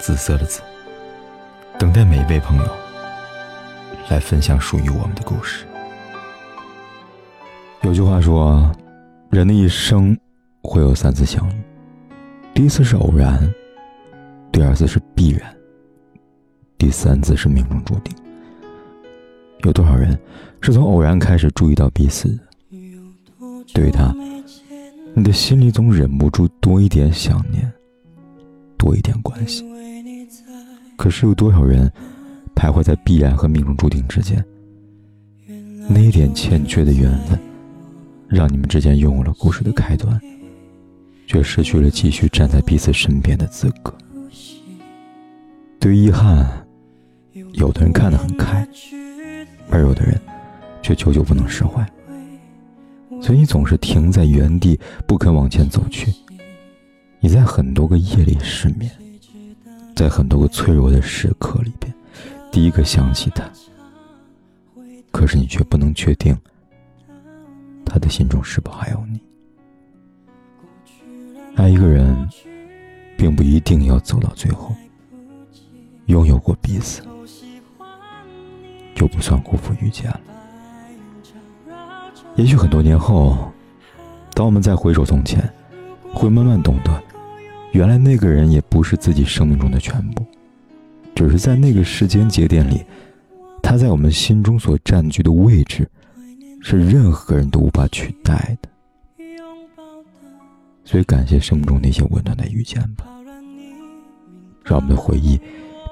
紫色的紫，等待每一位朋友来分享属于我们的故事。有句话说，人的一生会有三次相遇，第一次是偶然，第二次是必然，第三次是命中注定。有多少人是从偶然开始注意到彼此？对于他，你的心里总忍不住多一点想念，多一点关系。可是有多少人徘徊在必然和命中注定之间？那一点欠缺的缘分。让你们之间拥有了故事的开端，却失去了继续站在彼此身边的资格。对于遗憾，有的人看得很开，而有的人却久久不能释怀。所以你总是停在原地，不肯往前走去。你在很多个夜里失眠，在很多个脆弱的时刻里边，第一个想起他。可是你却不能确定。他的心中是否还有你？爱一个人，并不一定要走到最后。拥有过彼此，就不算辜负遇见了。也许很多年后，当我们再回首从前，会慢慢懂得，原来那个人也不是自己生命中的全部，只是在那个时间节点里，他在我们心中所占据的位置。是任何人都无法取代的，所以感谢生命中那些温暖的遇见吧，让我们的回忆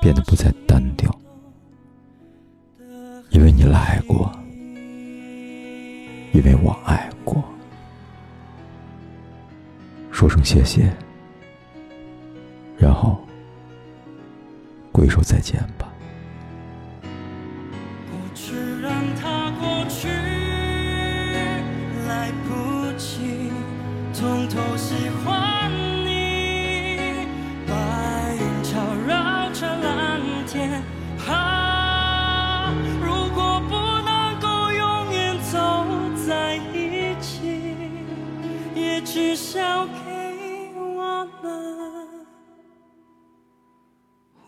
变得不再单调。因为你来过，因为我爱过，说声谢谢，然后挥手再见吧。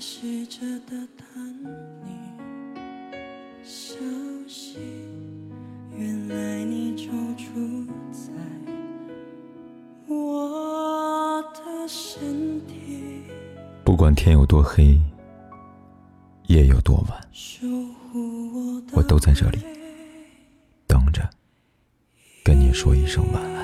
试着打探你消息，原来你就住在我的身体。不管天有多黑，夜有多晚，我都在这里等着，跟你说一声晚安。